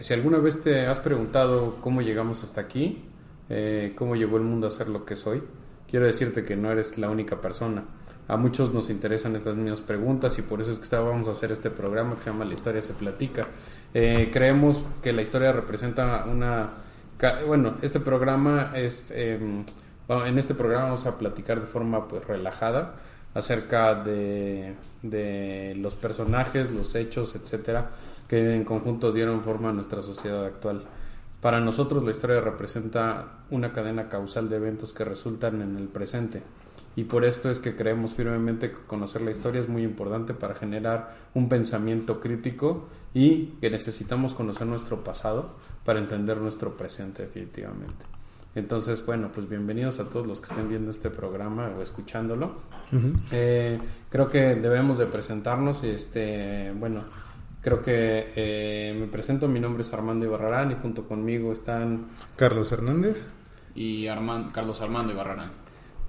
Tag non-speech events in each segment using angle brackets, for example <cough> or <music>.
Si alguna vez te has preguntado cómo llegamos hasta aquí, eh, cómo llegó el mundo a ser lo que soy, quiero decirte que no eres la única persona. A muchos nos interesan estas mismas preguntas y por eso es que estábamos a hacer este programa que se llama La historia se platica. Eh, creemos que la historia representa una... Bueno, este programa es... Em, en este programa vamos a platicar de forma pues relajada acerca de, de los personajes, los hechos, etcétera, que en conjunto dieron forma a nuestra sociedad actual. Para nosotros la historia representa una cadena causal de eventos que resultan en el presente y por esto es que creemos firmemente que conocer la historia es muy importante para generar un pensamiento crítico y que necesitamos conocer nuestro pasado para entender nuestro presente definitivamente. Entonces, bueno, pues bienvenidos a todos los que estén viendo este programa o escuchándolo. Eh, creo que debemos de presentarnos y este, bueno, Creo que eh, me presento, mi nombre es Armando Ibarrarán y junto conmigo están... Carlos Hernández. Y Carlos Armando Ibarrarán.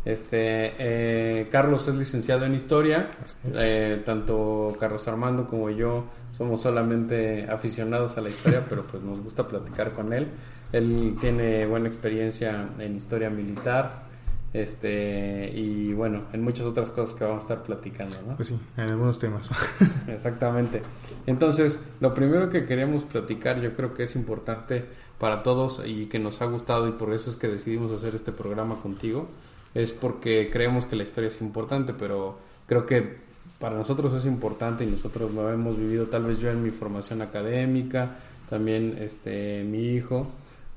Este, eh, Carlos es licenciado en Historia, eh, tanto Carlos Armando como yo somos solamente aficionados a la historia, pero pues nos gusta platicar con él. Él tiene buena experiencia en historia militar, este y bueno en muchas otras cosas que vamos a estar platicando ¿no? pues sí en algunos temas <laughs> exactamente entonces lo primero que queremos platicar yo creo que es importante para todos y que nos ha gustado y por eso es que decidimos hacer este programa contigo es porque creemos que la historia es importante pero creo que para nosotros es importante y nosotros lo hemos vivido tal vez yo en mi formación académica también este mi hijo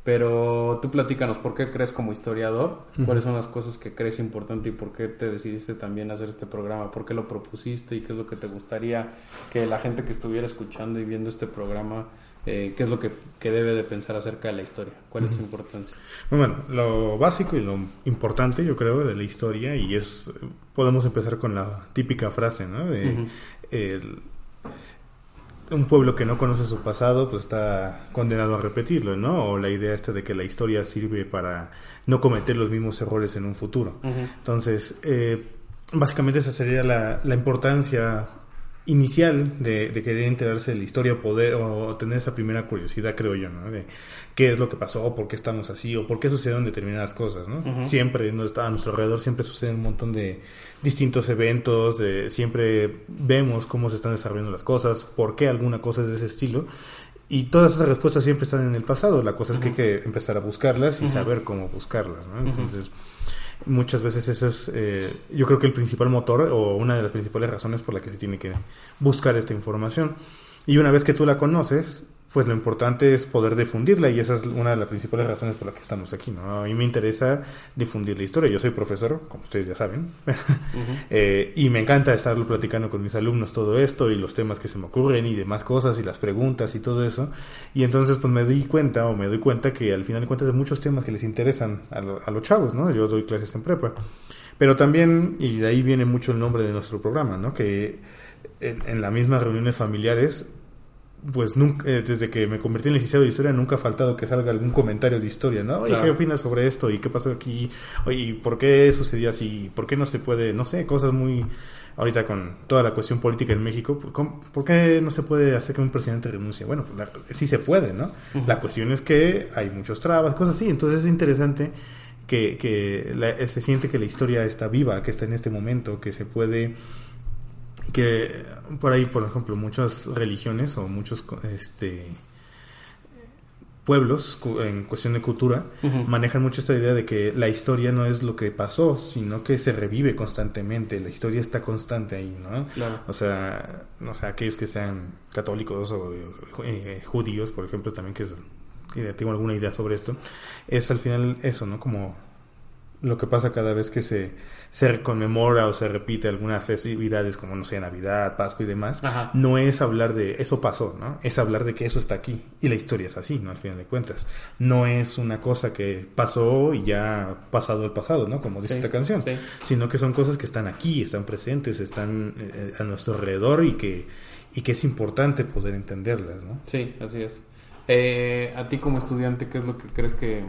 pero tú platícanos, ¿por qué crees como historiador? ¿Cuáles son las cosas que crees importante y por qué te decidiste también hacer este programa? ¿Por qué lo propusiste y qué es lo que te gustaría que la gente que estuviera escuchando y viendo este programa, eh, qué es lo que, debe de pensar acerca de la historia? ¿Cuál es su importancia? Bueno, lo básico y lo importante yo creo de la historia y es, podemos empezar con la típica frase, ¿no? De, un pueblo que no conoce su pasado pues está condenado a repetirlo, ¿no? O la idea esta de que la historia sirve para no cometer los mismos errores en un futuro. Entonces, eh, básicamente esa sería la, la importancia inicial de, querer enterarse de la historia o poder o tener esa primera curiosidad creo yo ¿no? de qué es lo que pasó por qué estamos así o por qué sucedieron determinadas cosas ¿no? siempre no está a nuestro alrededor siempre suceden un montón de distintos eventos de, siempre vemos cómo se están desarrollando las cosas por qué alguna cosa es de ese estilo y todas esas respuestas siempre están en el pasado la cosa es que hay que empezar a buscarlas y saber cómo buscarlas ¿no? entonces muchas veces eso es, eh, yo creo que el principal motor o una de las principales razones por la que se tiene que buscar esta información. Y una vez que tú la conoces, pues lo importante es poder difundirla y esa es una de las principales razones por las que estamos aquí. ¿no? A mí me interesa difundir la historia. Yo soy profesor, como ustedes ya saben, <laughs> eh, y me encanta estar platicando con mis alumnos todo esto y los temas que se me ocurren y demás cosas y las preguntas y todo eso. Y entonces pues me doy cuenta o me doy cuenta que al final de cuentas hay muchos temas que les interesan a, los chavos, ¿no? Yo doy clases en prepa. Pero también, y de ahí viene mucho el nombre de nuestro programa, ¿no? Que en, en las mismas reuniones familiares pues nunca, eh, desde que me convertí en licenciado de historia, nunca ha faltado que salga algún comentario de historia, ¿no? Oye, ¿qué opinas sobre esto? ¿Y qué pasó aquí? Oye, ¿por qué sucedió así? ¿Por qué no se puede, no sé, cosas muy... Ahorita con toda la cuestión política en México, pues, ¿por qué no se puede hacer que un presidente renuncie? Bueno, pues sí se puede, ¿no? La cuestión es que hay muchos trabas, cosas así. Entonces es interesante que, que se siente que la historia está viva, que está en este momento, que se puede que por ahí, por ejemplo, muchas religiones o muchos este, pueblos en cuestión de cultura manejan mucho esta idea de que la historia no es lo que pasó, sino que se revive constantemente, la historia está constante ahí, ¿no? O sea, no sé, aquellos que sean católicos o eh, judíos, por ejemplo, también que, es, que tengo alguna idea sobre esto, es al final eso, ¿no? Como lo que pasa cada vez que se, se conmemora o se repite algunas festividades como, no sé, Navidad, Pascua y demás, no es hablar de eso pasó, ¿no? Es hablar de que eso está aquí. Y la historia es así, ¿no? Al final de cuentas. No es una cosa que pasó y ya pasado el pasado, ¿no? Como dice esta canción. Sino que son cosas que están aquí, están presentes, están eh, a nuestro alrededor y que, y que es importante poder entenderlas, ¿no? Sí, así es. Eh, a ti como estudiante, ¿qué es lo que crees que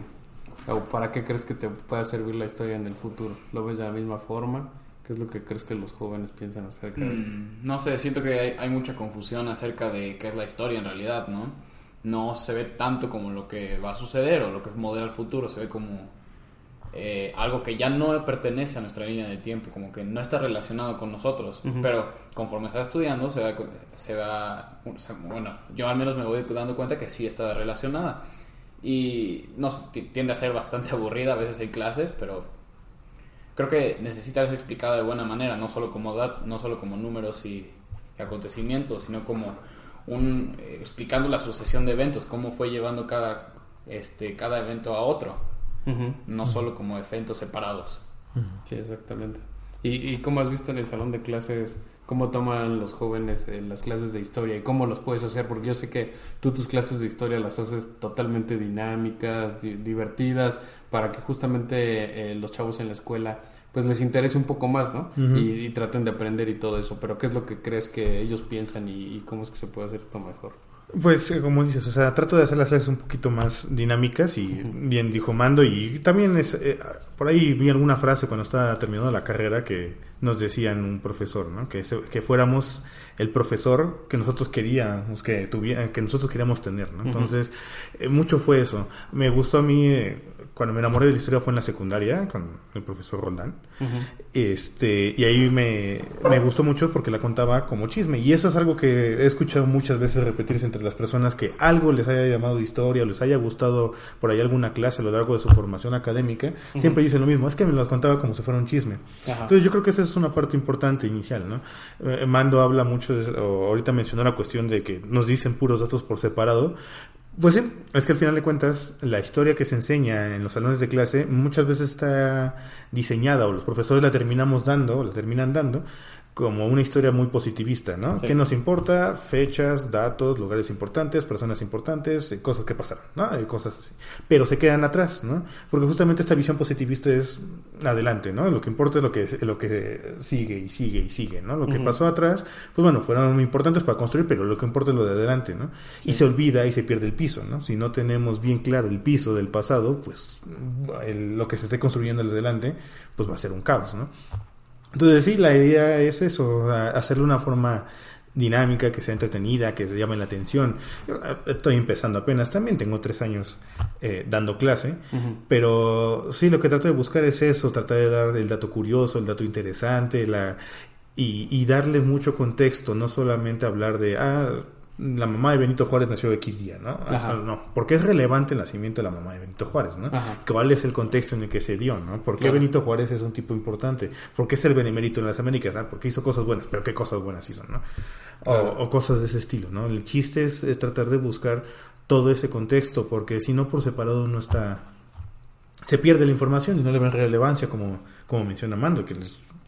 ¿O para qué crees que te pueda servir la historia en el futuro? ¿Lo ves de la misma forma? ¿Qué es lo que crees que los jóvenes piensan acerca de esto? Mm, no sé, siento que hay, mucha confusión acerca de qué es la historia en realidad, ¿no? no se ve tanto como lo que va a suceder o lo que es modelo al futuro, se ve como eh, algo que ya no pertenece a nuestra línea de tiempo, como que no está relacionado con nosotros, pero conforme está estudiando se va, se va, bueno, yo al menos me voy dando cuenta que sí está relacionada y no tiende a ser bastante <laughs> aburrida a veces en clases, pero creo que necesita ser explicada de buena manera, no solo como no solo como números y acontecimientos, sino como un eh, explicando la sucesión de eventos, cómo fue llevando cada este cada evento a otro, no solo como eventos separados. Sí, exactamente. ¿Y, ¿Y cómo has visto en el salón de clases cómo toman los jóvenes eh, las clases de historia y cómo los puedes hacer, porque yo sé que tú tus clases de historia las haces totalmente dinámicas, divertidas, para que justamente eh, los chavos en la escuela pues les interese un poco más, ¿no? y, traten de aprender y todo eso, pero ¿qué es lo que crees que ellos piensan y, y cómo es que se puede hacer esto mejor? Pues eh, como dices, o sea, trato de hacer las clases un poquito más dinámicas y bien dijo Mando y también es, eh, por ahí vi alguna frase cuando estaba terminando la carrera que nos decían un profesor, ¿no? Que, que fuéramos el profesor que nosotros queríamos que tuviera, que nosotros queríamos tener, ¿no? Entonces, eh, mucho fue eso. Me gustó a mí cuando me enamoré de la historia fue en la secundaria con el profesor Roldán. este, y ahí me, me, gustó mucho porque la contaba como chisme. Y eso es algo que he escuchado muchas veces repetirse entre las personas que algo les haya llamado historia o les haya gustado por ahí alguna clase a lo largo de su formación académica. Siempre dicen lo mismo, es que me las contaba como si fuera un chisme. Entonces yo creo que esa es una parte importante inicial, ¿no? Eh, Mando habla mucho, de, ahorita mencionó la cuestión de que nos dicen puros datos por separado, pues sí, es que al final de cuentas la historia que se enseña en los salones de clase muchas veces está diseñada o los profesores la terminamos dando, o la terminan dando como una historia muy positivista, ¿no? ¿Qué nos importa? Fechas, datos, lugares importantes, personas importantes, eh, cosas que pasaron, ¿no? cosas así. Pero se quedan atrás, ¿no? Porque justamente esta visión positivista es adelante, ¿no? Lo que importa es lo que, lo que sigue y sigue y sigue, ¿no? Lo que pasó atrás, pues bueno, fueron importantes para construir, pero lo que importa es lo de adelante, ¿no? Y se olvida y se pierde el piso, ¿no? Si no tenemos bien claro el piso del pasado, pues lo que se esté construyendo adelante, pues va a ser un caos, ¿no? Entonces sí, la idea es eso, hacerlo de una forma dinámica, que sea entretenida, que se llame la atención. Estoy empezando apenas, también tengo tres años eh, dando clase, pero sí, lo que trato de buscar es eso, tratar de dar el dato curioso, el dato interesante, la, y, y darle mucho contexto, no solamente hablar de, ah, la mamá de Benito Juárez nació X día, ¿no? no, porque es relevante el nacimiento de la mamá de Benito Juárez, ¿no? ¿Cuál es el contexto en el que se dio, ¿no? ¿Por qué Benito Juárez es un tipo importante? ¿Por qué es el benemérito en las Américas? ¿ah? Porque hizo cosas buenas, pero qué cosas buenas hizo, ¿no? O, cosas de ese estilo, ¿no? El chiste es, tratar de buscar todo ese contexto, porque si no por separado no está... Se pierde la información y no le ven relevancia, como, como menciona Mando, que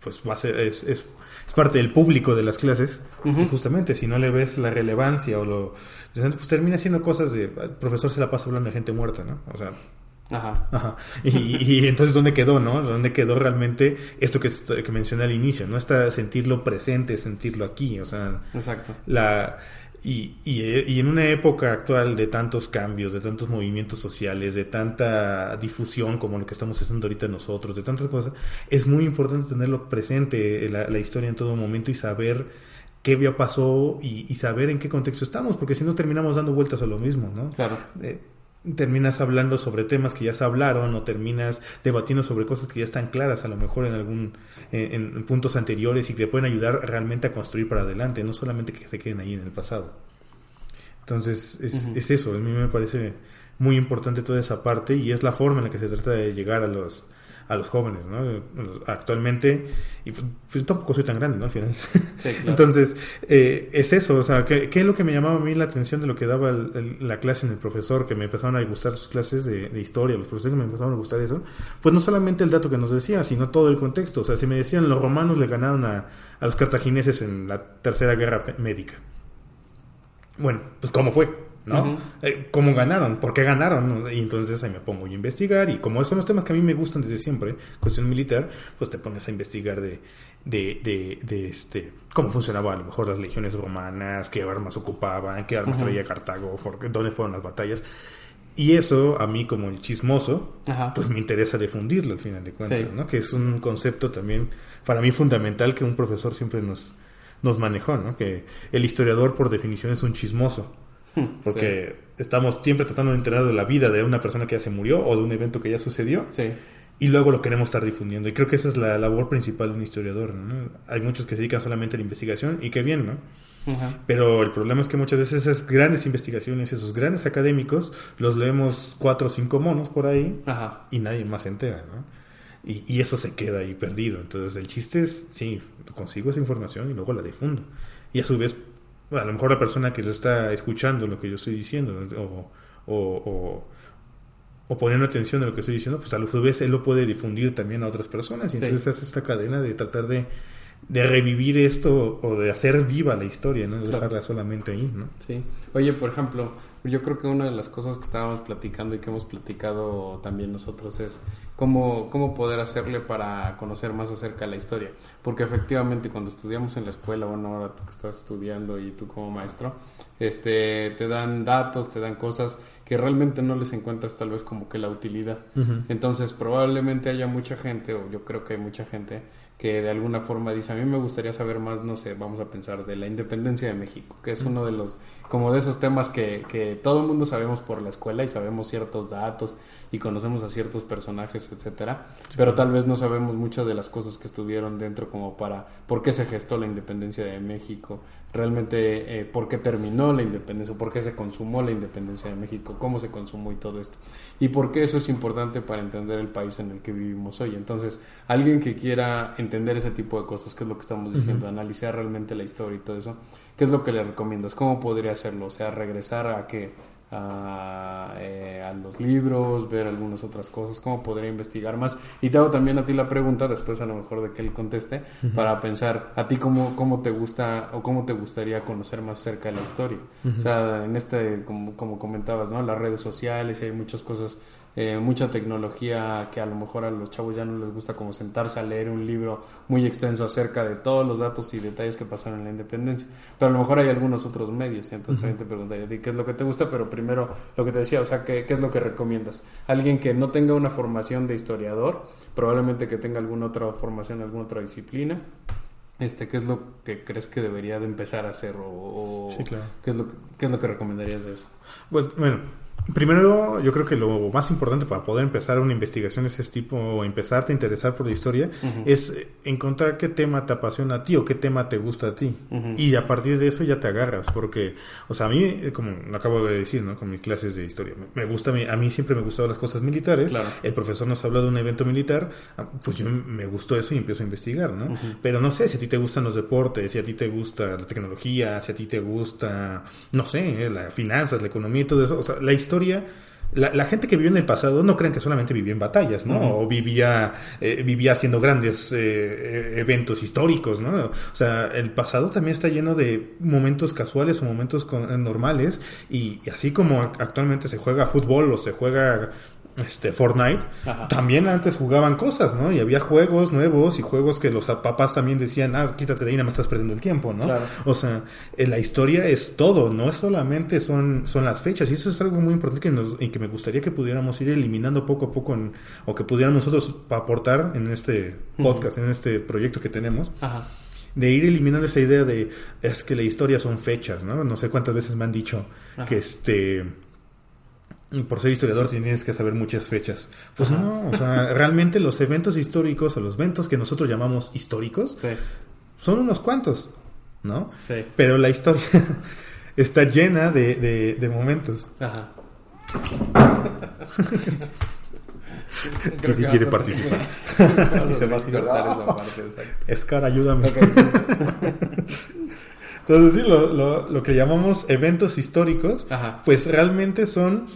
pues va a ser, es, es es parte del público de las clases, justamente, si no le ves la relevancia o lo... Pues termina siendo cosas de... El profesor se la pasa hablando de gente muerta, ¿no? O sea... Ajá. Ajá. Y, entonces, ¿dónde quedó, no? ¿Dónde quedó realmente esto que, que mencioné al inicio, ¿no? Está sentirlo presente, sentirlo aquí, o sea... Exacto. La y, y, en una época actual de tantos cambios, de tantos movimientos sociales, de tanta difusión como lo que estamos haciendo ahorita nosotros, de tantas cosas, es muy importante tenerlo presente, la, la historia en todo momento y saber qué ya pasó y, y, saber en qué contexto estamos, porque si no terminamos dando vueltas a lo mismo, ¿no? Claro. Eh, terminas hablando sobre temas que ya se hablaron o terminas debatiendo sobre cosas que ya están claras a lo mejor en algún en, puntos anteriores y que te pueden ayudar realmente a construir para adelante no solamente que se queden ahí en el pasado. Entonces es, es eso a mí me parece muy importante toda esa parte y es la forma en la que se trata de llegar a los a los jóvenes, ¿no? Actualmente, y pues, pues tampoco soy tan grande, ¿no? Al final. <laughs> Entonces, eh, es eso, o sea, ¿qué, es lo que me llamaba a mí la atención de lo que daba la clase en el profesor, que me empezaron a gustar sus clases de, historia, los profesores que me empezaron a gustar eso? Pues no solamente el dato que nos decía, sino todo el contexto. O sea, si me decían los romanos le ganaron a, a los cartagineses en la tercera guerra médica. Bueno, pues ¿cómo fue? ¿No? Eh, ¿Cómo ganaron? ¿Por qué ganaron? Y entonces ahí me pongo a investigar y como son los temas que a mí me gustan desde siempre, cuestión militar, pues te pones a investigar de, de, de, este cómo funcionaba a lo mejor las legiones romanas, qué armas ocupaban, qué armas traía Cartago, dónde fueron las batallas. Y eso a mí como el chismoso, pues me interesa difundirlo al final de cuentas, ¿no? Que es un concepto también para mí fundamental que un profesor siempre nos, nos manejó, ¿no? Que el historiador por definición es un chismoso. <laughs> Porque estamos siempre tratando de enterar de la vida de una persona que ya se murió o de un evento que ya sucedió. Sí. Y luego lo queremos estar difundiendo. Y creo que esa es la labor principal de un historiador. ¿no? Hay muchos que se dedican solamente a la investigación y qué bien, ¿no? Ajá. Pero el problema es que muchas veces esas grandes investigaciones, esos grandes académicos, los leemos cuatro o cinco monos por ahí Ajá. y nadie más se entera, ¿no? Y, y eso se queda ahí perdido. Entonces el chiste es, sí, consigo esa información y luego la difundo. Y a su vez, bueno, a lo mejor la persona que lo está escuchando lo que yo estoy diciendo o, o, o, o poniendo atención a lo que estoy diciendo, pues a su vez él lo puede difundir también a otras personas. Y Sí. entonces hace esta cadena de tratar de, de revivir esto o de hacer viva la historia, ¿no? De Claro. dejarla solamente ahí, ¿no? Sí. Oye, por ejemplo, yo creo que una de las cosas que estábamos platicando y que hemos platicado también nosotros es cómo, cómo poder hacerle para conocer más acerca de la historia. Porque efectivamente cuando estudiamos en la escuela, bueno, ahora tú que estás estudiando y tú como maestro, este, te dan datos, te dan cosas que realmente no les encuentras tal vez como que la utilidad. Entonces probablemente haya mucha gente, o yo creo que hay mucha gente, que de alguna forma dice, a mí me gustaría saber más, no sé, vamos a pensar, de la independencia de México, que es uno de los, como de esos temas que, que todo el mundo sabemos por la escuela y sabemos ciertos datos y conocemos a ciertos personajes, etcétera, pero tal vez no sabemos muchas de las cosas que estuvieron dentro como para por qué se gestó la independencia de México, realmente eh, por qué terminó la independencia, o por qué se consumó la independencia de México, cómo se consumó y todo esto. Y por qué eso es importante para entender el país en el que vivimos hoy. Entonces, alguien que quiera entender ese tipo de cosas, que es lo que estamos diciendo, analizar realmente la historia y todo eso, ¿qué es lo que le recomiendas? ¿Cómo podría hacerlo? O sea, regresar a que a, eh, a los libros, ver algunas otras cosas, cómo podría investigar más. Y te hago también a ti la pregunta, después a lo mejor de que él conteste, para pensar a ti cómo, cómo te gusta o cómo te gustaría conocer más cerca de la historia. O sea, en este, como, como comentabas, ¿no? Las redes sociales y hay muchas cosas eh, mucha tecnología que a lo mejor a los chavos ya no les gusta como sentarse a leer un libro muy extenso acerca de todos los datos y detalles que pasaron en la independencia. Pero a lo mejor hay algunos otros medios, y entonces también te preguntaría a ti qué es lo que te gusta, pero primero lo que te decía, o sea, ¿qué, qué es lo que recomiendas? Alguien que no tenga una formación de historiador, probablemente que tenga alguna otra formación, alguna otra disciplina. Este, ¿qué es lo que crees que debería de empezar a hacer o, o Sí, claro. qué es lo qué es lo que recomendarías de eso? Pues, bueno, primero yo creo que lo más importante para poder empezar una investigación de ese tipo o empezarte a interesar por la historia es eh, encontrar qué tema te apasiona a ti o qué tema te gusta a ti. Y a partir de eso ya te agarras, porque, o sea, a mí, eh, como lo acabo de decir, ¿no? Con mis clases de historia, me gusta, a mí, siempre me gustaban las cosas militares. Claro. El profesor nos habla de un evento militar, ah, pues yo me gustó eso y empiezo a investigar, ¿no? Pero no sé si a ti te gustan los deportes, si a ti te gusta la tecnología, si a ti te gusta, no sé, eh, las finanzas, la economía y todo eso. O sea, la historia. La, la gente que vivió en el pasado no creen que solamente vivía en batallas, ¿no? O vivía, eh, vivía haciendo grandes eh, eh, eventos históricos, ¿no? O sea, el pasado también está lleno de momentos casuales o momentos con- normales y, y así como ac- actualmente se juega fútbol o se juega este Fortnite, Ajá. también antes jugaban cosas, ¿no? Y había juegos nuevos y juegos que los papás también decían, ah, quítate de ahí, nada más estás perdiendo el tiempo, ¿no? Claro. O sea, eh, la historia es todo, no es solamente son, son las fechas. Y eso es algo muy importante que, nos, y que me gustaría que pudiéramos ir eliminando poco a poco, en- o que pudiéramos nosotros aportar en este podcast, en este proyecto que tenemos Ajá. de ir eliminando esa idea de es que la historia son fechas, ¿no? No sé cuántas veces me han dicho Ajá. que este por ser historiador tienes que saber muchas fechas. Pues no, o sea, <laughs> realmente los eventos históricos o los eventos que nosotros llamamos históricos Sí, son unos cuantos, ¿no? sí. Pero la historia <laughs> está llena de, de- de momentos. Ajá. Quiere participar. <laughs> y se va así, cortar esa parte, exacto. Scar, ayúdame. Entonces, sí, lo, lo- lo que llamamos eventos históricos, Ajá. pues realmente son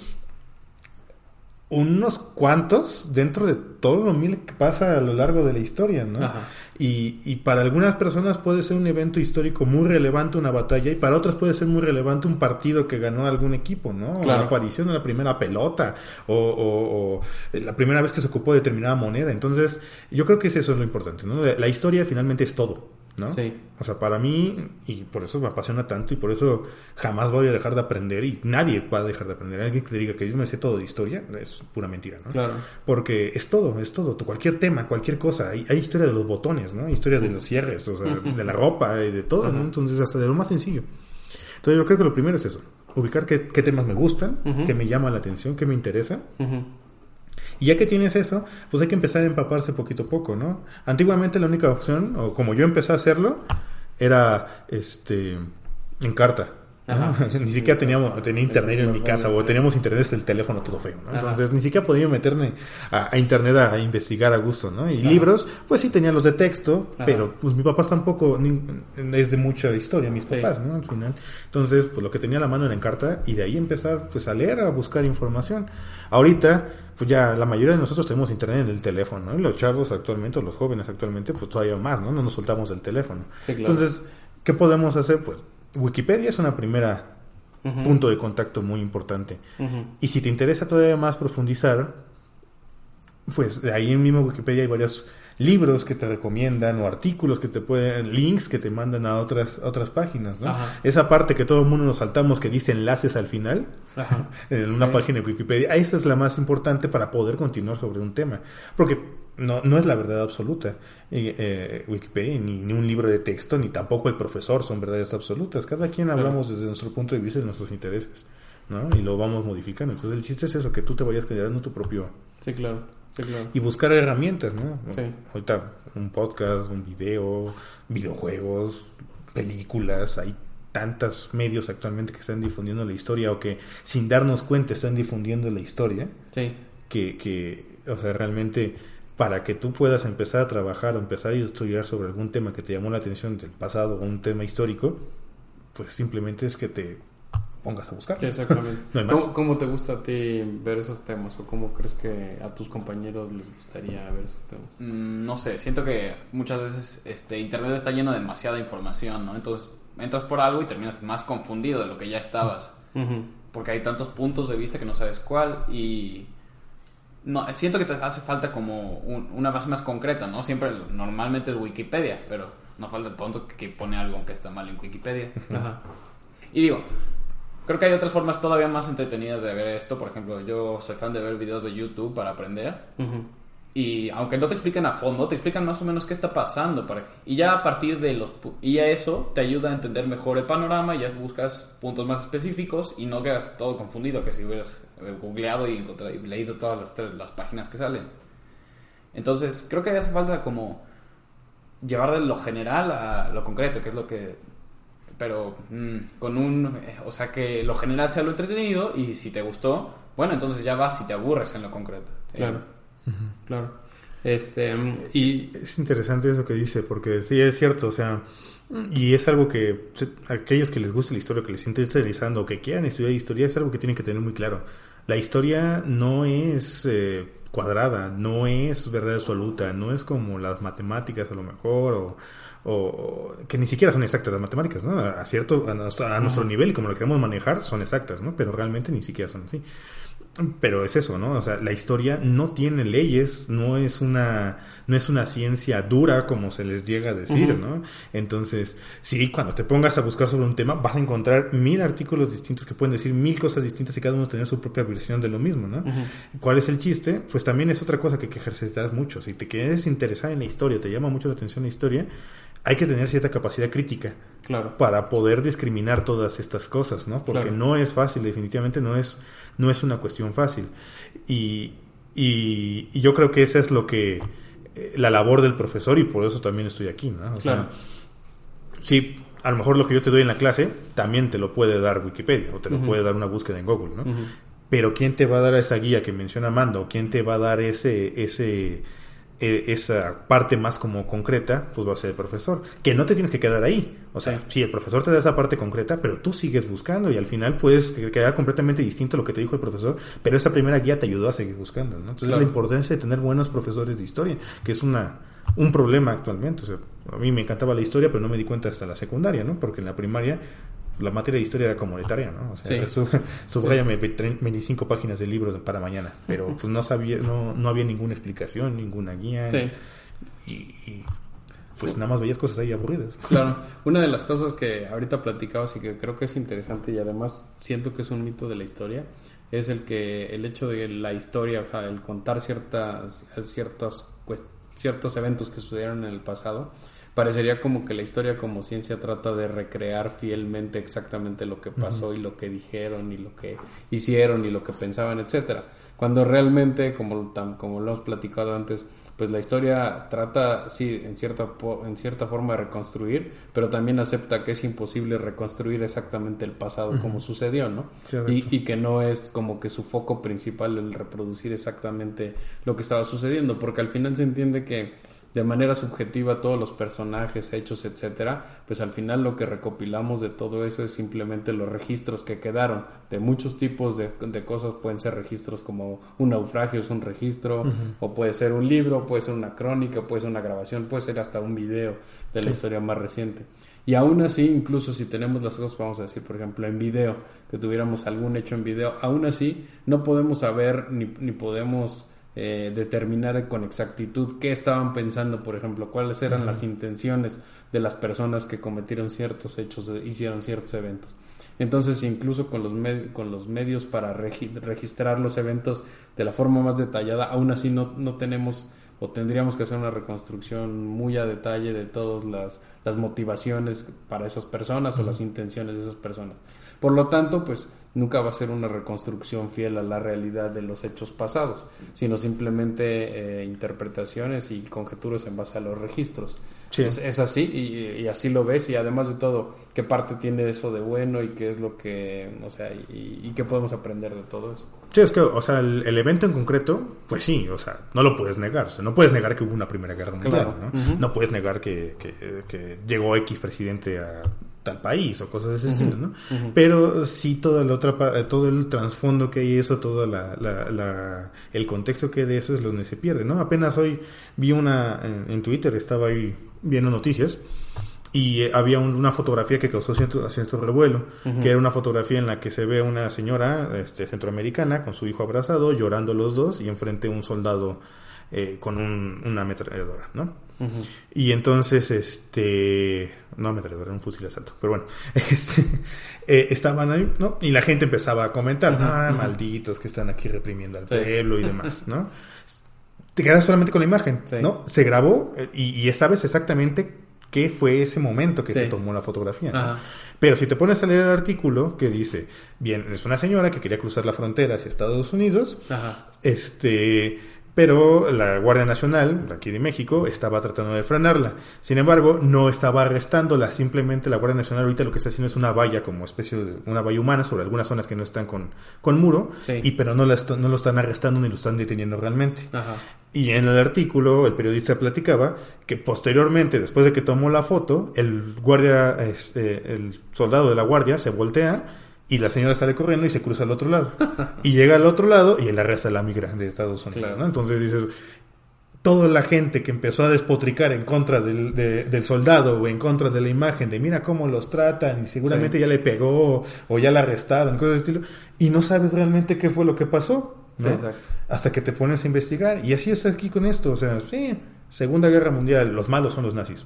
unos cuantos dentro de todo lo mil que pasa a lo largo de la historia, ¿no? Ajá. Y, y para algunas personas puede ser un evento histórico muy relevante una batalla y para otras puede ser muy relevante un partido que ganó algún equipo, ¿no? O Claro. La aparición de la primera pelota o, o- o la primera vez que se ocupó determinada moneda. Entonces, yo creo que eso es lo importante, ¿no? La historia finalmente es todo, ¿no? Sí. O sea, para mí, y por eso me apasiona tanto y por eso jamás voy a dejar de aprender y nadie va a dejar de aprender. Alguien que te diga que yo me sé todo de historia es pura mentira, ¿no? Claro. Porque es todo, es todo, cualquier tema, cualquier cosa. Hay, hay historia de los botones, ¿no? Historia de los cierres, o sea, de la ropa y de todo, ¿no? Entonces, hasta de lo más sencillo. Entonces, yo creo que lo primero es eso. ubicar qué, qué temas me gustan, Ujú. qué me llama la atención, qué me interesa. Ujú. Y ya que tienes eso, pues hay que empezar a empaparse poquito a poco, ¿no? Antiguamente la única opción, o como yo empecé a hacerlo, era este en carta. <laughs> ni siquiera teníamos, tenía internet en mi casa, o teníamos internet desde el teléfono todo feo, ¿no? Ajá. Entonces ni siquiera podía meterme a, a internet a, a investigar a gusto, ¿no? Y libros, pues sí tenía los de texto, Ajá. pero pues mis papás tampoco, ni- es de mucha historia, mis Sí. papás, ¿no? Al final. Entonces, pues lo que tenía a la mano era en carta y de ahí empezar pues a leer, a buscar información. Ahorita, pues ya la mayoría de nosotros tenemos internet en el teléfono, ¿no? Y los chavos actualmente, o los jóvenes actualmente, pues todavía más, ¿no? No nos soltamos del teléfono. Sí, claro. Entonces, ¿qué podemos hacer? Pues Wikipedia es una primera punto de contacto muy importante. Y si te interesa todavía más profundizar, pues ahí en mismo Wikipedia hay varios libros que te recomiendan o artículos que te pueden, links que te mandan a otras, a otras páginas, ¿no? Ajá. Esa parte que todo el mundo nos saltamos que dice enlaces al final, Ajá. <laughs> en una Sí. página de Wikipedia, esa es la más importante para poder continuar sobre un tema. Porque no, no es la verdad absoluta. Y, eh, Wikipedia, ni, ni un libro de texto, ni tampoco el profesor son verdades absolutas. Cada quien hablamos desde nuestro punto de vista y nuestros intereses, ¿no? Y lo vamos modificando. Entonces el chiste es eso, que tú te vayas generando tu propio... Sí, claro. Sí, claro. Y buscar herramientas, ¿no? Sí. Ahorita un podcast, un video, videojuegos, películas, hay tantos medios actualmente que están difundiendo la historia o que sin darnos cuenta están difundiendo la historia Sí. que, que o sea, realmente para que tú puedas empezar a trabajar o empezar a estudiar sobre algún tema que te llamó la atención del pasado o un tema histórico, pues simplemente es que te pongas a buscar. Sí, exactamente. No. ¿Cómo, cómo te gusta a ti ver esos temas? ¿O cómo crees que a tus compañeros les gustaría ver esos temas? Mm, No sé, siento que muchas veces este internet está lleno de demasiada información, ¿no? Entonces entras por algo y terminas más confundido de lo que ya estabas. Porque hay tantos puntos de vista que no sabes cuál y... No, siento que te hace falta como un- una base más concreta, ¿no? Siempre, normalmente es Wikipedia, pero no falta el tonto que, que pone algo que está mal en Wikipedia. Ajá. Y digo, creo que hay otras formas todavía más entretenidas de ver esto. Por ejemplo, yo soy fan de ver videos de YouTube para aprender. Ujú. Y aunque no te expliquen a fondo, te explican más o menos qué está pasando. Para... Y ya a partir de los... Y a eso te ayuda a entender mejor el panorama y ya buscas puntos más específicos y no quedas todo confundido que si hubieras eh, googleado y, encontrado- y leído todas las, tres- las páginas que salen. Entonces, creo que hace falta como llevar de lo general a lo concreto, que es lo que... Pero mm, con un... eh, O sea, que lo general sea lo entretenido y si te gustó, bueno, entonces ya vas y te aburres en lo concreto. Claro. Claro. Este, mm, y Es interesante eso que dice, porque sí es cierto, o sea, y es algo que aquellos que les guste la historia, que les esté interesando o que quieran estudiar historia, es algo que tienen que tener muy claro. La historia no es eh, cuadrada, no es verdad absoluta, no es como las matemáticas a lo mejor, o, o- que ni siquiera son exactas las matemáticas, ¿no? A, cierto, a nuestro, a nuestro nivel y como lo queremos manejar, son exactas, ¿no? Pero realmente ni siquiera son así. Pero es eso, ¿no? O sea, la historia no tiene leyes, no es una, no es una ciencia dura como se les llega a decir, ¿no? Entonces, sí, cuando te pongas a buscar sobre un tema, vas a encontrar mil artículos distintos que pueden decir mil cosas distintas y cada uno tener su propia versión de lo mismo, ¿no? ¿Cuál es el chiste? Pues también es otra cosa que hay que ejercitar mucho. Si te quieres interesar en la historia, te llama mucho la atención la historia, hay que tener cierta capacidad crítica claro. para poder discriminar todas estas cosas, ¿no? Porque Claro. no es fácil, definitivamente no es, no es una cuestión fácil. Y, y, y yo creo que esa es lo que, eh, la labor del profesor y por eso también estoy aquí, ¿no? O sea, Claro. sí, a lo mejor lo que yo te doy en la clase también te lo puede dar Wikipedia o te lo puede dar una búsqueda en Google, ¿no? Pero ¿quién te va a dar esa guía que menciona Mando? ¿Quién te va a dar ese, ese, eh, esa parte más como concreta? Pues va a ser el profesor. Que no te tienes que quedar ahí. O sea, Sí. el profesor te da esa parte concreta, pero tú sigues buscando y al final puedes quedar completamente distinto a lo que te dijo el profesor, pero esa primera guía te ayudó a seguir buscando, ¿no? Entonces Claro. la importancia de tener buenos profesores de historia, que es una un problema actualmente. O sea, a mí me encantaba la historia, pero no me di cuenta hasta la secundaria, ¿no? Porque en la primaria la materia de historia era tarea, ¿no? O sea, Sí. su- <laughs> subrayame 25 páginas de libros para mañana, pero pues no sabía, no, no había ninguna explicación, ninguna guía. Sí. Y, y, pues nada más veías cosas ahí aburridas. Claro, una de las cosas que ahorita platicabas y que creo que es interesante y además siento que es un mito de la historia es el que el hecho de la historia, o sea, el contar ciertas ciertos ciertos eventos que sucedieron en el pasado parecería como que la historia como ciencia trata de recrear fielmente exactamente lo que pasó y lo que dijeron y lo que hicieron y lo que pensaban, etcétera. Cuando realmente, como, como lo hemos platicado antes, pues la historia trata, sí, en cierta, en cierta forma de reconstruir, pero también acepta que es imposible reconstruir exactamente el pasado como sucedió, ¿no? y, y, que no es como que su foco principal el reproducir exactamente lo que estaba sucediendo, porque al final se entiende que de manera subjetiva todos los personajes, hechos, etcétera, pues al final lo que recopilamos de todo eso es simplemente los registros que quedaron de muchos tipos de, cosas. Pueden ser registros como un naufragio, es un registro, o puede ser un libro, puede ser una crónica, puede ser una grabación, puede ser hasta un video de la historia más reciente. Y aún así, incluso si tenemos las cosas, vamos a decir, por ejemplo, en video, que tuviéramos algún hecho en video, aún así no podemos saber ni, ni podemos eh, determinar con exactitud qué estaban pensando, por ejemplo, cuáles eran las intenciones de las personas que cometieron ciertos hechos, eh, hicieron ciertos eventos. Entonces, incluso con los, con los medios para registrar los eventos de la forma más detallada, aún así no, no tenemos o tendríamos que hacer una reconstrucción muy a detalle de todas las, las motivaciones para esas personas o las intenciones de esas personas. Por lo tanto, pues nunca va a ser una reconstrucción fiel a la realidad de los hechos pasados, sino simplemente eh, interpretaciones y conjeturas en base a los registros. Es, así y, así lo ves y además de todo, ¿qué parte tiene eso de bueno y qué es lo que, o sea, y, qué podemos aprender de todo eso? Sí, es que, o sea, el, evento en concreto, pues sí, o sea, no lo puedes negar, no puedes negar que hubo una Primera Guerra Mundial, ¿no? no puedes negar que, que llegó X presidente a tal país o cosas de ese estilo, ¿no? Pero sí toda la otra todo el trasfondo que hay eso, todo la, el contexto que hay de eso es lo que se pierde, ¿no? Apenas hoy vi una en, Twitter, estaba ahí viendo noticias y eh, había una fotografía que causó cierto, cierto revuelo, que era una fotografía en la que se ve una señora este, centroamericana con su hijo abrazado, llorando los dos y enfrente un soldado eh, con una ametralladora, ¿no? Y entonces, este, no me era un fusil de asalto, pero bueno, <laughs> este, eh, estaban ahí, ¿no? Y la gente empezaba a comentar, ah, malditos que están aquí reprimiendo al pueblo y <laughs> demás, ¿no? Te quedas solamente con la imagen, ¿no? Se grabó eh, y, y, sabes exactamente qué fue ese momento que se tomó la fotografía, Pero si te pones a leer el artículo que dice, bien, es una señora que quería cruzar la frontera hacia Estados Unidos, este pero la Guardia Nacional, aquí de México, estaba tratando de frenarla. Sin embargo, no estaba arrestándola, simplemente la Guardia Nacional ahorita lo que está haciendo es una valla, como especie de una valla humana sobre algunas zonas que no están con, con muro, y pero no, no lo están arrestando ni lo están deteniendo realmente. Y en el artículo el periodista platicaba que posteriormente, después de que tomó la foto, el guardia, este, el soldado de la guardia se voltea y la señora sale corriendo y se cruza al otro lado. <laughs> y llega al otro lado y él arresta a la migra de Estados Unidos. ¿no? Entonces dices, toda la gente que empezó a despotricar en contra del, del, soldado o en contra de la imagen de mira cómo los tratan y seguramente ya le pegó o ya la arrestaron, cosas de estilo, y no sabes realmente qué fue lo que pasó. ¿no? Hasta que te pones a investigar. Y así es aquí con esto. O sea, sí, Segunda Guerra Mundial, los malos son los nazis.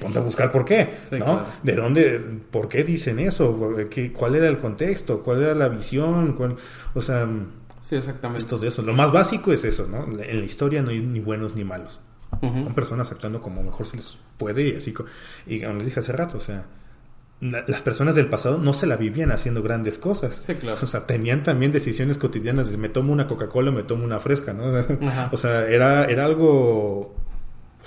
Ponte a buscar por qué, ¿no? ¿De dónde, por qué dicen eso? ¿Cuál era el contexto? ¿Cuál era la visión? o sea, sí, exactamente. Esto de eso. Lo más básico es eso, ¿no? En la historia no hay ni buenos ni malos. Son personas actuando como mejor se les puede y así. Y como les dije hace rato, o sea, las personas del pasado no se la vivían haciendo grandes cosas. Sí, claro. O sea, tenían también decisiones cotidianas. Me tomo una Coca-Cola, me tomo una fresca, ¿no? <laughs> O sea, era, era algo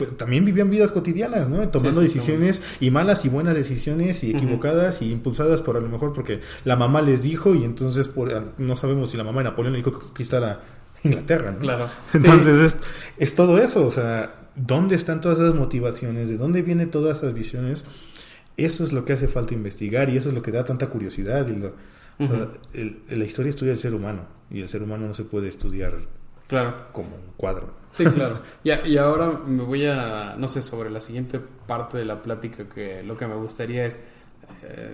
también vivían vidas cotidianas, ¿no? Tomando decisiones y malas y buenas decisiones y equivocadas y impulsadas por a lo mejor porque la mamá les dijo y entonces por, no sabemos si la mamá de Napoleón le dijo que conquistara Inglaterra, ¿no? Claro. <laughs> Entonces es, es todo eso, o sea, ¿dónde están todas esas motivaciones? ¿De dónde vienen todas esas visiones? Eso es lo que hace falta investigar y eso es lo que da tanta curiosidad. Y la historia estudia el ser humano y el ser humano no se puede estudiar Claro. Como un cuadro. Sí, claro. y, y, ahora me voy a, no sé, sobre la siguiente parte de la plática, que lo que me gustaría es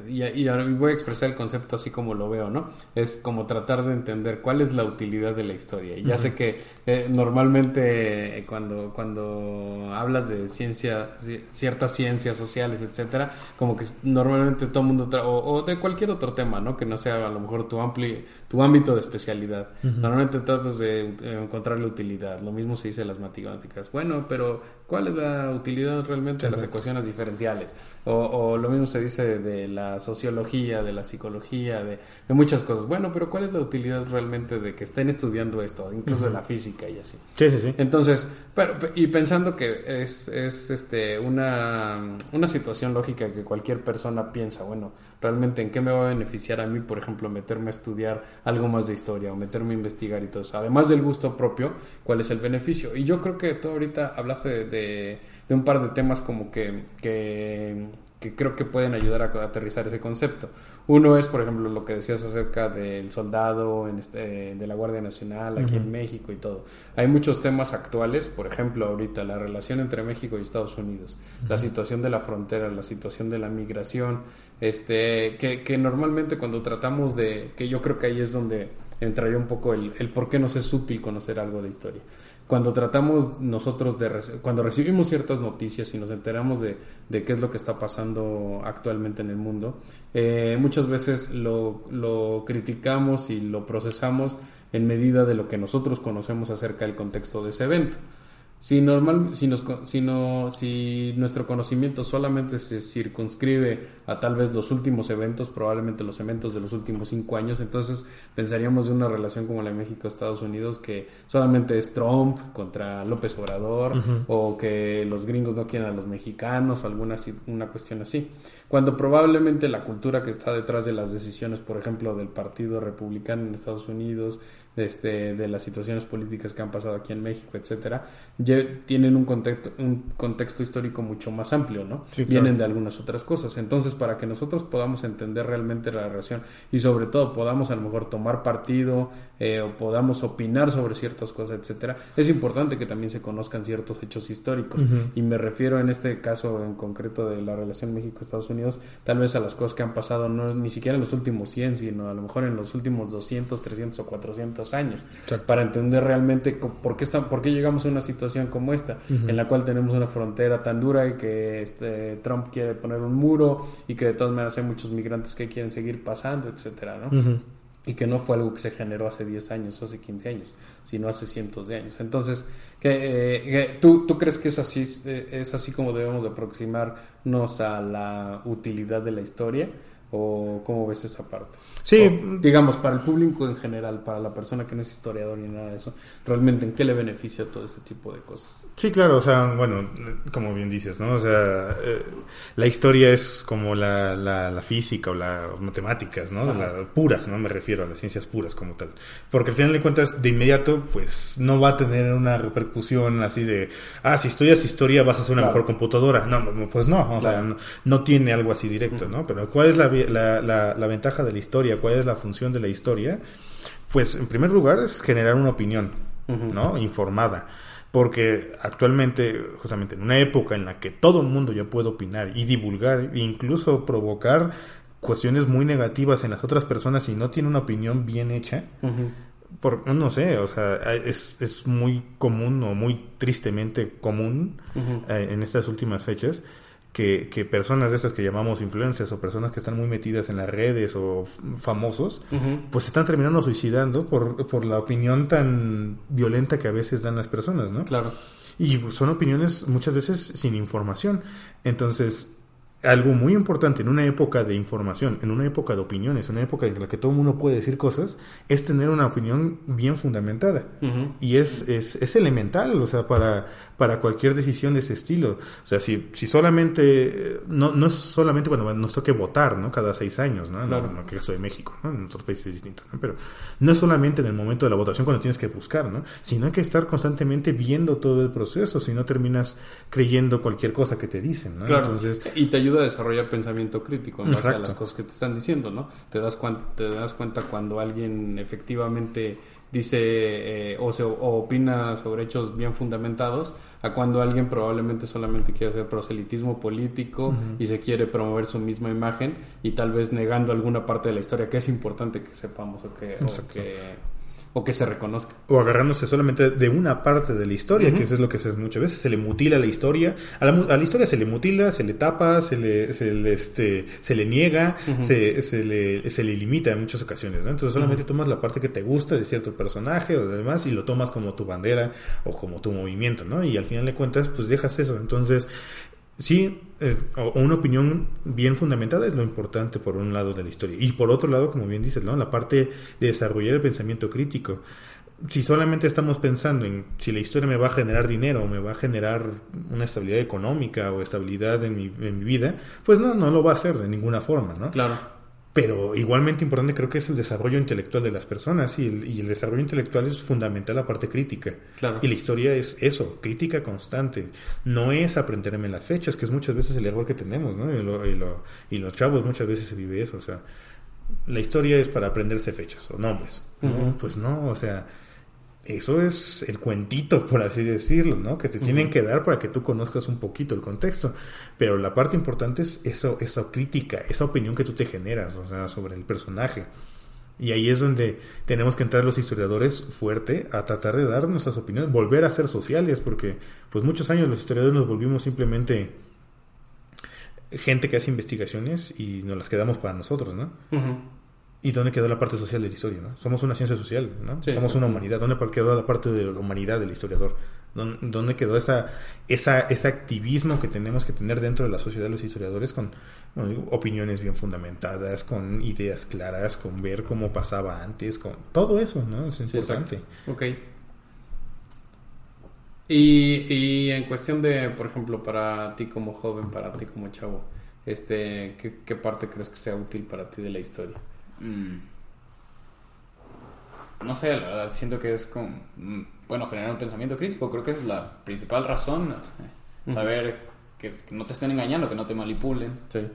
y, y, voy a expresar el concepto así como lo veo, ¿no? Es como tratar de entender cuál es la utilidad de la historia. Y ya sé que eh, normalmente eh, cuando, cuando hablas de ciencia, ciertas ciencias sociales, etcétera, como que normalmente todo el mundo, o, de cualquier otro tema, ¿no? Que no sea a lo mejor tu, ampli, tu ámbito de especialidad. Normalmente tratas de encontrarle utilidad. Lo mismo se dice en las matemáticas. Bueno, pero ¿cuál es la utilidad realmente de las ecuaciones diferenciales? O, o, lo mismo se dice de la sociología, de la psicología, de, muchas cosas. Bueno, pero ¿cuál es la utilidad realmente de que estén estudiando esto? Incluso de la física y así. Sí, sí, sí. Entonces, pero, y pensando que es, es este, una, una situación lógica que cualquier persona piensa, bueno, realmente en qué me va a beneficiar a mí, por ejemplo, meterme a estudiar algo más de historia o meterme a investigar y todo eso. Además del gusto propio, ¿cuál es el beneficio? Y yo creo que tú ahorita hablaste de de un par de temas como que, que, creo que pueden ayudar a aterrizar ese concepto. Uno es, por ejemplo, lo que decías acerca del soldado en este, de la Guardia Nacional aquí en México y todo. Hay muchos temas actuales, por ejemplo, ahorita la relación entre México y Estados Unidos, la situación de la frontera, la situación de la migración, este, que, que normalmente cuando tratamos de, que yo creo que ahí es donde entraría un poco el, el por qué nos es útil conocer algo de historia cuando tratamos nosotros de, cuando recibimos ciertas noticias y nos enteramos de, de qué es lo que está pasando actualmente en el mundo, eh, muchas veces lo, lo, criticamos y lo procesamos en medida de lo que nosotros conocemos acerca del contexto de ese evento. Si, normal, si, nos, si, no, si nuestro conocimiento solamente se circunscribe a tal vez los últimos eventos, probablemente los eventos de los últimos cinco años, entonces pensaríamos de una relación como la de México-Estados Unidos que solamente es Trump contra López Obrador o que los gringos no quieren a los mexicanos o alguna una cuestión así. Cuando probablemente la cultura que está detrás de las decisiones, por ejemplo, del Partido Republicano en Estados Unidos, este, de las situaciones políticas que han pasado aquí en México, etcétera, tienen un contexto, un contexto histórico mucho más amplio, ¿no? Vienen de algunas otras cosas. Entonces, para que nosotros podamos entender realmente la relación y sobre todo podamos a lo mejor tomar partido eh, o podamos opinar sobre ciertas cosas, etcétera, es importante que también se conozcan ciertos hechos históricos. Y me refiero en este caso en concreto de la relación México-Estados Unidos, tal vez a las cosas que han pasado no ni siquiera en los últimos 100, sino a lo mejor en los últimos 200, 300 o 400 años, para entender realmente por qué, está, por qué llegamos a una situación como esta, en la cual tenemos una frontera tan dura y que este, Trump quiere poner un muro y que de todas maneras hay muchos migrantes que quieren seguir pasando, etcétera, ¿no? Y que no fue algo que se generó hace 10 años o hace 15 años, sino hace cientos de años. Entonces, eh, ¿tú, ¿tú crees que es así, eh, es así como debemos aproximarnos a la utilidad de la historia? ¿O cómo ves esa parte? Sí. digamos, para el público en general, para la persona que no es historiador ni nada de eso, realmente en qué le beneficia todo ese tipo de cosas. Sí, claro, o sea, bueno, como bien dices, ¿no? O sea, eh, la historia es como la, la, física o las matemáticas, ¿no? puras, ¿no? Me refiero a las ciencias puras como tal. Porque al final de cuentas, de inmediato, pues no va a tener una repercusión así de, ah, si estudias historia vas a ser una mejor computadora. No, pues no, o sea, no, tiene algo así directo, ¿no? Pero ¿cuál es la, la, la ventaja de la historia? cuál es la función de la historia, pues en primer lugar es generar una opinión, ¿no? Informada. Porque actualmente, justamente en una época en la que todo el mundo ya puede opinar y divulgar, e incluso provocar cuestiones muy negativas en las otras personas y no tiene una opinión bien hecha, por, no sé, o sea, es, es muy común o muy tristemente común eh, en estas últimas fechas que, personas de estas que llamamos influencers o personas que están muy metidas en las redes o famosos, pues se están terminando suicidando por, por la opinión tan violenta que a veces dan las personas, ¿no? Claro. Y son opiniones muchas veces sin información. Entonces, algo muy importante en una época de información, en una época de opiniones, en una época en la que todo el mundo puede decir cosas, es tener una opinión bien fundamentada. Y es, es, es, elemental, o sea, para, para cualquier decisión de ese estilo. O sea, si, si solamente, no, no es solamente cuando nos toque votar, ¿no? Cada seis años, ¿no? Claro. En, el caso de México, ¿no? En otros países es distinto, ¿no? Pero no es solamente en el momento de la votación cuando tienes que buscar, ¿no? Sino hay que estar constantemente viendo todo el proceso, si no terminas creyendo cualquier cosa que te dicen, ¿no? Claro. Entonces, y te ayuda a desarrollar pensamiento crítico en base a las cosas que te están diciendo, ¿no? Te das, te das cuenta cuando alguien efectivamente dice eh, o, se, opina sobre hechos bien fundamentados a cuando alguien probablemente solamente quiere hacer proselitismo político y se quiere promover su misma imagen y tal vez negando alguna parte de la historia que es importante que sepamos o que, o que o que se reconozca. O agarrándose solamente de una parte de la historia, que eso es lo que se hace muchas veces, se le mutila la historia, a la, a la historia se le mutila, se le tapa, se le, se le, este, se le niega, se, se, le, se le limita en muchas ocasiones, ¿no? Entonces solamente tomas la parte que te gusta de cierto personaje o demás y lo tomas como tu bandera o como tu movimiento, ¿no? Y al final de cuentas, pues dejas eso. Entonces, Sí, eh, una opinión bien fundamentada es lo importante por un lado de la historia. Y por otro lado, como bien dices, ¿no? la parte de desarrollar el pensamiento crítico. Si solamente estamos pensando en si la historia me va a generar dinero o me va a generar una estabilidad económica o estabilidad en mi, en mi vida, pues no, no lo va a hacer de ninguna forma, ¿no? Claro. Pero igualmente importante creo que es el desarrollo intelectual de las personas y el, y el desarrollo intelectual es fundamental la parte crítica. Y la historia es eso, crítica constante. No es aprenderme las fechas, que es muchas veces el error que tenemos, ¿no? Y, y, los chavos muchas veces se vive eso, o sea, la historia es para aprenderse fechas o nombres. Pues no, o sea, eso es el cuentito, por así decirlo, ¿no? Que te tienen que dar para que tú conozcas un poquito el contexto. Pero la parte importante es eso, esa crítica, esa opinión que tú te generas, o sea, sobre el personaje. Y ahí es donde tenemos que entrar los historiadores fuerte a tratar de dar nuestras opiniones, volver a ser sociales, porque pues muchos años los historiadores nos volvimos simplemente gente que hace investigaciones y nos las quedamos para nosotros, ¿no? ¿Y dónde quedó la parte social de la historia? ¿no? Somos una ciencia social, ¿no? Somos una humanidad. ¿Dónde quedó la parte de la humanidad del historiador? ¿Dónde quedó esa, esa, ese activismo que tenemos que tener dentro de la sociedad de los historiadores con opiniones bien fundamentadas, con ideas claras, con ver cómo pasaba antes, con todo eso, ¿no? Es importante. ok. Y, y en cuestión de, por ejemplo, para ti como joven, para ti como chavo, este, ¿qué, qué parte crees que sea útil para ti de la historia? Mm. No sé, la verdad, siento que es como, mm, bueno, generar un pensamiento crítico, creo que es la principal razón, saber que, no te estén engañando, que no te manipulen. Sí.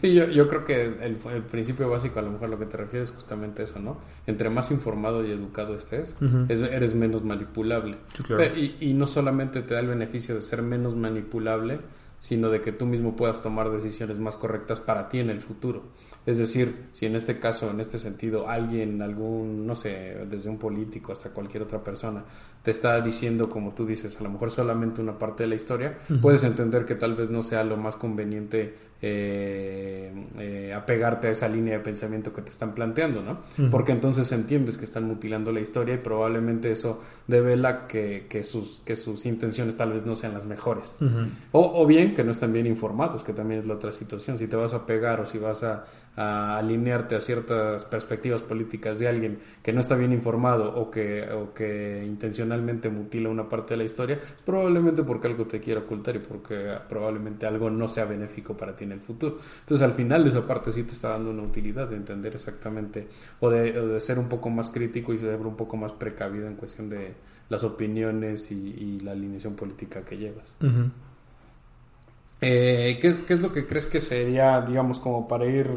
Sí, yo, yo creo que el, el, principio básico, a lo mejor lo que te refieres es justamente eso, ¿no? Entre más informado y educado estés, eres menos manipulable. y, y, no solamente te da el beneficio de ser menos manipulable, sino de que tú mismo puedas tomar decisiones más correctas para ti en el futuro. Es decir, si en este caso, en este sentido, alguien, algún, no sé, desde un político hasta cualquier otra persona, te está diciendo, como tú dices, a lo mejor solamente una parte de la historia, puedes entender que tal vez no sea lo más conveniente eh, eh, apegarte a esa línea de pensamiento que te están planteando, ¿no? Porque entonces entiendes que están mutilando la historia y probablemente eso devela que, que, sus, que sus intenciones tal vez no sean las mejores. o, o, bien que no están bien informados, que también es la otra situación. Si te vas a pegar o si vas a, a alinearte a ciertas perspectivas políticas de alguien que no está bien informado o que, o que intencionalmente mutila una parte de la historia, es probablemente porque algo te quiere ocultar y porque probablemente algo no sea benéfico para ti en el futuro. Entonces al final esa parte sí te está dando una utilidad de entender exactamente o de, ser un poco más crítico y ser un poco más precavido en cuestión de las opiniones y, la alineación política que llevas. Eh, ¿qué, ¿Qué es lo que crees que sería, digamos, como para ir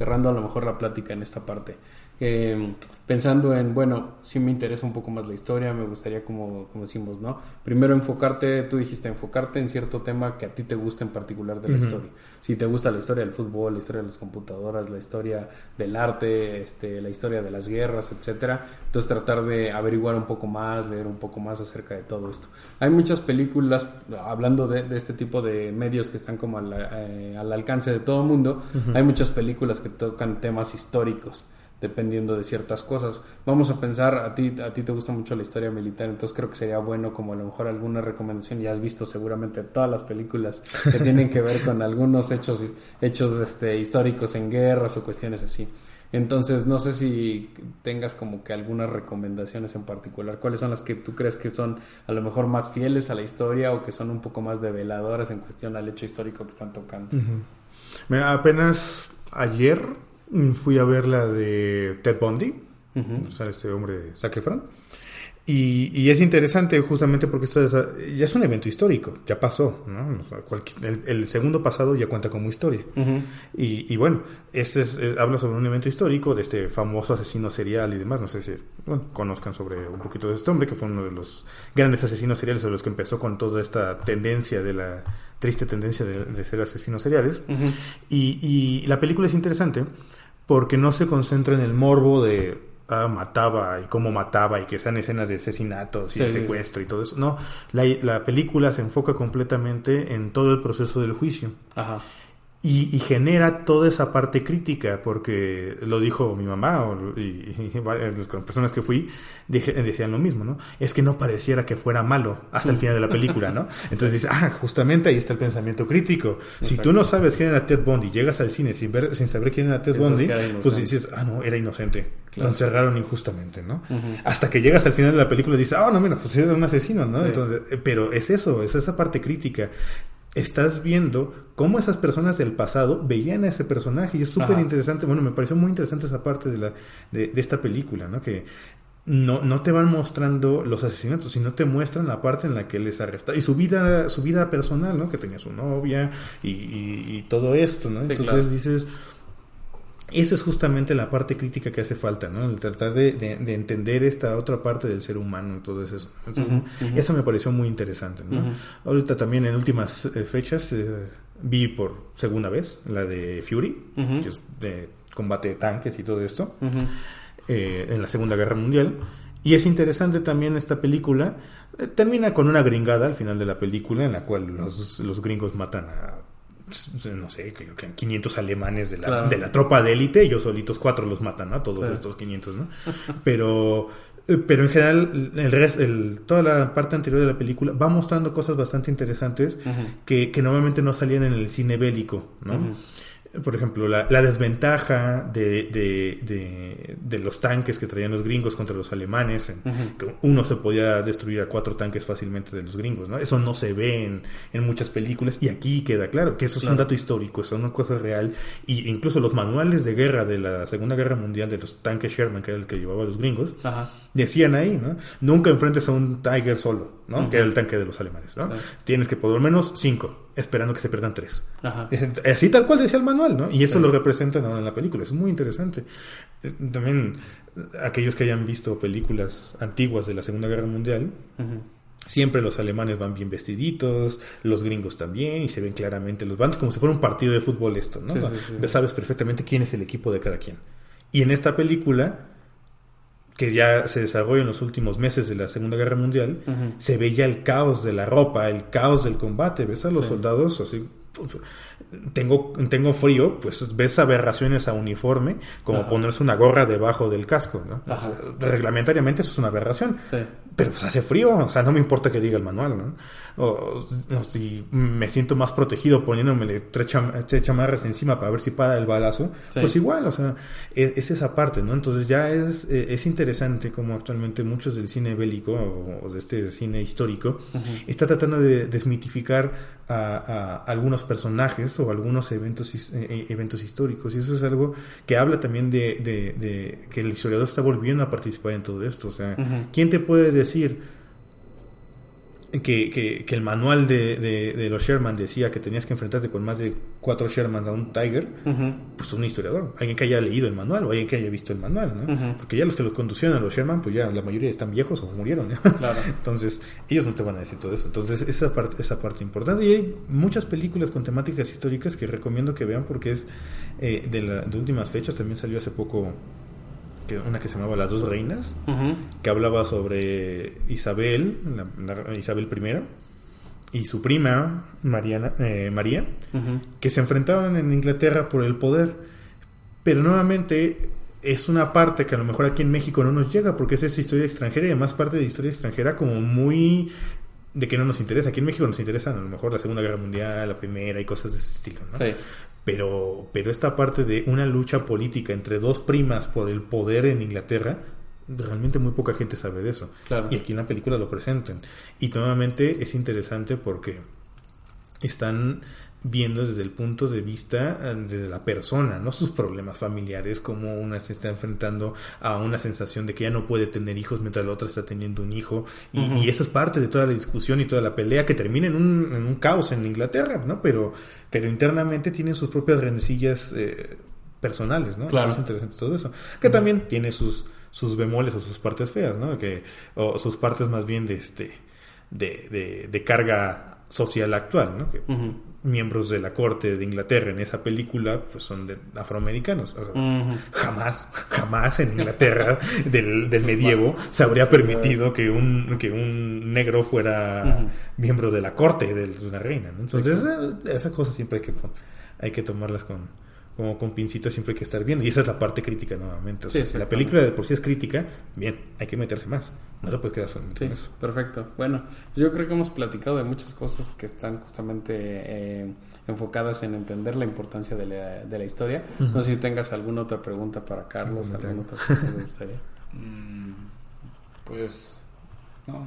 cerrando a lo mejor la plática en esta parte. Eh, pensando en, bueno, si me interesa un poco más la historia, me gustaría, como, como decimos, ¿no? Primero enfocarte, tú dijiste, enfocarte en cierto tema que a ti te gusta en particular de la historia. Si te gusta la historia del fútbol, la historia de las computadoras, la historia del arte, este, la historia de las guerras, etcétera, entonces tratar de averiguar un poco más, leer un poco más acerca de todo esto. Hay muchas películas, hablando de, este tipo de medios que están como al, eh, alcance de todo el mundo, hay muchas películas que tocan temas históricos dependiendo de ciertas cosas. Vamos a pensar, a ti, a ti te gusta mucho la historia militar, entonces creo que sería bueno como a lo mejor alguna recomendación, ya has visto seguramente todas las películas que <laughs> tienen que ver con algunos hechos, hechos este, históricos en guerras o cuestiones así. Entonces, no sé si tengas como que algunas recomendaciones en particular. ¿Cuáles son las que tú crees que son a lo mejor más fieles a la historia o que son un poco más develadoras en cuestión al hecho histórico que están tocando? apenas ayer Fui a ver la de Ted Bundy, o sea, este hombre de Zac Efron. Y, y, es interesante justamente porque esto es, ya es un evento histórico, ya pasó, ¿no? el, el, segundo pasado ya cuenta como historia. y, y, bueno, este es, habla sobre un evento histórico de este famoso asesino serial y demás. No sé si bueno, conozcan sobre un poquito de este hombre, que fue uno de los grandes asesinos seriales, de los que empezó con toda esta tendencia de la triste tendencia de, ser asesinos seriales. y, y la película es interesante porque no se concentra en el morbo de Ah, mataba y cómo mataba y que sean escenas de asesinatos y de secuestro y todo eso. No, la, la, película se enfoca completamente en todo el proceso del juicio. Ajá. Y, genera toda esa parte crítica, porque lo dijo mi mamá y, varias las personas que fui decían lo mismo, ¿no? Es que no pareciera que fuera malo hasta el final de la película, ¿no? Entonces dices, ah, justamente ahí está el pensamiento crítico. Si tú no sabes quién era Ted Bundy, llegas al cine sin, ver, sin saber quién era Ted Bundy, pues dices, ah, no, era inocente. Lo encerraron injustamente, ¿no? Hasta que llegas al final de la película y dices, ah, no, mira, pues era un asesino, ¿no? Entonces, eh, pero es eso, es esa parte crítica estás viendo cómo esas personas del pasado veían a ese personaje y es súper interesante, bueno, me pareció muy interesante esa parte de, la, de, esta película, ¿no? Que no, no te van mostrando los asesinatos, sino te muestran la parte en la que él les arresta y su vida, su vida personal, ¿no? Que tenía su novia y, todo esto, ¿no? Entonces dices esa es justamente la parte crítica que hace falta, ¿no? El tratar de, entender esta otra parte del ser humano y todo eso. Eso me pareció muy interesante, ¿no? Ahorita también en últimas eh, fechas eh, vi por segunda vez la de Fury, que es de combate de tanques y todo esto, eh, en la Segunda Guerra Mundial. Y es interesante también esta película. termina con una gringada al final de la película en la cual los, los gringos matan a no sé, creo que 500 alemanes de la, de la tropa de élite, ellos solitos cuatro los matan, ¿no? Todos estos 500, ¿no? Pero, eh, pero en general, el, resto, el, toda la parte anterior de la película va mostrando cosas bastante interesantes que, que, normalmente no salían en el cine bélico, ¿no? Por ejemplo, la, desventaja de, de, los tanques que traían los gringos contra los alemanes, que uno se podía destruir a cuatro tanques fácilmente de los gringos, ¿no? Eso no se ve en, en muchas películas y aquí queda claro que eso es un dato histórico, eso es una cosa real y incluso los manuales de guerra de la Segunda Guerra Mundial de los tanques Sherman, que era el que llevaba a los gringos, decían ahí, ¿no? Nunca enfrentes a un Tiger solo, ¿no? Que era el tanque de los alemanes, ¿no? Tienes que por lo menos cinco esperando que se pierdan tres. Así tal cual decía el manual, ¿no? Y eso lo representan ahora en la película. Es muy interesante. Eh, también aquellos que hayan visto películas antiguas de la Segunda Guerra Mundial, siempre los alemanes van bien vestiditos, los gringos también, y se ven claramente los bandos como si fuera un partido de fútbol esto, ¿no? Sabes perfectamente quién es el equipo de cada quien. Y en esta película que ya se desarrolla en los últimos meses de la Segunda Guerra Mundial, se veía el caos de la ropa, el caos del combate, ves a los soldados así tengo, tengo frío, pues ves aberraciones a uniforme, como ponerse una gorra debajo del casco, ¿no? reglamentariamente eso es una aberración. Pero pues hace frío, o sea, no me importa que diga el manual, ¿no? O, si me siento más protegido poniéndome tres, chamarras encima para ver si para el balazo, pues igual, o sea, e, es, esa parte, ¿no? Entonces ya es, e, es interesante como actualmente muchos del cine bélico o, de este cine histórico está tratando de desmitificar a, algunos personajes o algunos eventos, eh, eh, eventos históricos. Y eso es algo que habla también de, que el historiador está volviendo a participar en todo esto. O sea, ¿quién te puede decir que, que, el manual de, de, los Sherman decía que tenías que enfrentarte con más de cuatro Sherman a un Tiger, pues un historiador, alguien que haya leído el manual o alguien que haya visto el manual, ¿no? Porque ya los que los conducían a los Sherman, pues ya la mayoría están viejos o murieron, <laughs> Entonces, ellos no te van a decir todo eso. Entonces, esa parte, esa parte importante. Y hay muchas películas con temáticas históricas que recomiendo que vean porque es eh, de, la, de últimas fechas, también salió hace poco una que se llamaba Las dos reinas, que hablaba sobre Isabel, Isabel I, y su prima Mariana, eh, María, que se enfrentaban en Inglaterra por el poder. Pero nuevamente es una parte que a lo mejor aquí en México no nos llega, porque es esa historia extranjera y además parte de historia extranjera como muy de que no nos interesa. Aquí en México nos interesan a lo mejor la Segunda Guerra Mundial, la Primera y cosas de ese estilo, ¿no? Pero, pero esta parte de una lucha política entre dos primas por el poder en Inglaterra, realmente muy poca gente sabe de eso. Y aquí en la película lo presentan. Y nuevamente es interesante porque están viendo desde el punto de vista eh, de la persona, no sus problemas familiares, como una se está enfrentando a una sensación de que ya no puede tener hijos mientras la otra está teniendo un hijo. Y, eso es parte de toda la discusión y toda la pelea que termina en un, en un caos en Inglaterra, ¿no? Pero, pero internamente tienen sus propias rencillas eh, personales, ¿no? Claro. Es interesante todo eso. Que también tiene sus, sus bemoles o sus partes feas, ¿no? Que, o sus partes más bien de este de, de, de carga social actual, ¿no? Que miembros de la corte de Inglaterra en esa película pues son de afroamericanos. O sea, Jamás, jamás en Inglaterra <laughs> del, del medievo se habría permitido que un, que un negro fuera miembro de la corte de una reina. ¿no? Entonces, esa, esa cosa siempre hay que, hay que tomarlas con, como con pincitas siempre hay que estar viendo. Y esa es la parte crítica nuevamente. O sea, Sí, si la película de por sí es crítica, bien, hay que meterse más. No se puede quedar solamente Sí, en eso. perfecto. Bueno, yo creo que hemos platicado de muchas cosas que están justamente eh, enfocadas en entender la importancia de la, de la historia. No sé si tengas alguna otra pregunta para Carlos, No alguna tengo. otra te gustaría. <laughs> Mm, pues. No.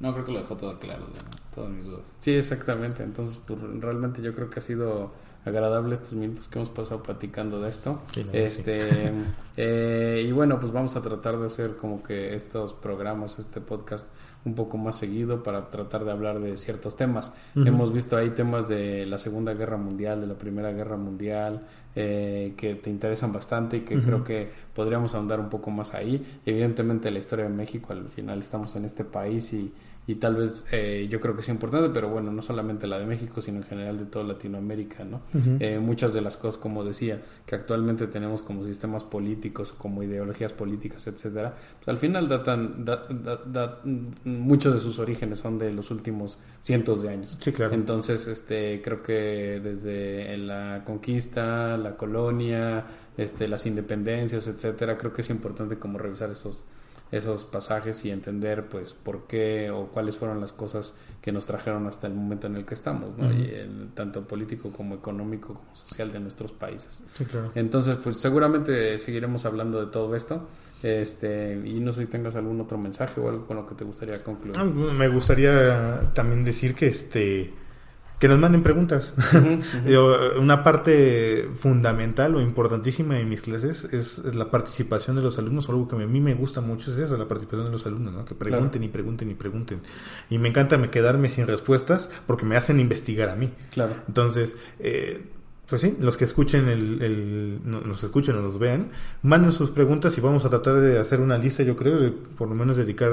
No, creo que lo dejó todo claro, todas mis dudas. Sí, exactamente. Entonces, pues, realmente yo creo que ha sido agradable estos minutos que hemos pasado platicando de esto. Sí, este <laughs> eh, y bueno, pues vamos a tratar de hacer como que estos programas, este podcast un poco más seguido para tratar de hablar de ciertos temas. Hemos visto ahí temas de la Segunda Guerra Mundial, de la Primera Guerra Mundial, eh, que te interesan bastante y que creo que podríamos ahondar un poco más ahí. Evidentemente la historia de México, al final estamos en este país y, y tal vez eh, yo creo que es importante, pero bueno, no solamente la de México, sino en general de toda Latinoamérica, ¿no? Eh, muchas de las cosas, como decía, que actualmente tenemos como sistemas políticos, como ideologías políticas, etcétera, pues al final datan, da- da- da- muchos de sus orígenes son de los últimos cientos de años. Sí, claro. Entonces, este, creo que desde la conquista, la colonia, este, las independencias, etcétera, creo que es importante como revisar esos esos pasajes y entender pues por qué o cuáles fueron las cosas que nos trajeron hasta el momento en el que estamos, ¿no? Y el- tanto político como económico como social de nuestros países. Sí, claro. Entonces, pues seguramente seguiremos hablando de todo esto. Este, y no sé si tengas algún otro mensaje o algo con lo que te gustaría concluir. Ah, Me gustaría también decir que este que nos manden preguntas. <laughs> Una parte fundamental o importantísima de mis clases es, es la participación de los alumnos. Algo que a mí me gusta mucho es eso, la participación de los alumnos, ¿no? que pregunten y pregunten y pregunten. Y me encanta me quedarme sin respuestas porque me hacen investigar a mí. Claro. Entonces, eh, pues sí, los que escuchen el, el- no- nos escuchen o nos vean, manden sus preguntas y vamos a tratar de hacer una lista, yo creo, de por lo menos dedicar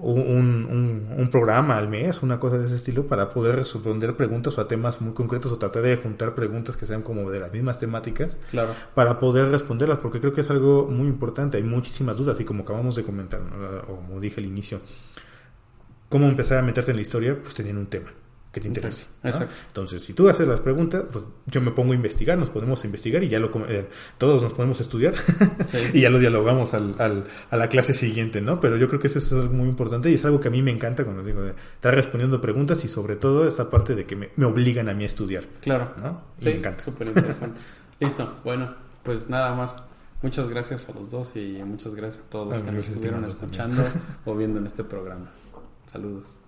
un, un- un programa al mes, una cosa de ese estilo, para poder responder preguntas o a temas muy concretos o tratar de juntar preguntas que sean como de las mismas temáticas Claro. para poder responderlas, porque creo que es algo muy importante. Hay muchísimas dudas y como acabamos de comentar, o como dije al inicio, cómo empezar a meterte en la historia, pues teniendo un tema que te interese. ¿no? Exacto. Entonces, si tú haces las preguntas, pues yo me pongo a investigar, nos podemos investigar y ya lo eh, todos nos podemos estudiar <laughs> Sí. y ya lo dialogamos al, al- a la clase siguiente, ¿no? Pero yo creo que eso es algo muy importante y es algo que a mí me encanta cuando digo de estar respondiendo preguntas y sobre todo esta parte de que me, me obligan a mí a estudiar, Claro. ¿no? Y Sí, me encanta. súper interesante. <laughs> Listo, bueno, pues nada más. Muchas gracias a los dos y muchas gracias a todos los que nos estuvieron escuchando <laughs> o viendo en este programa. Saludos.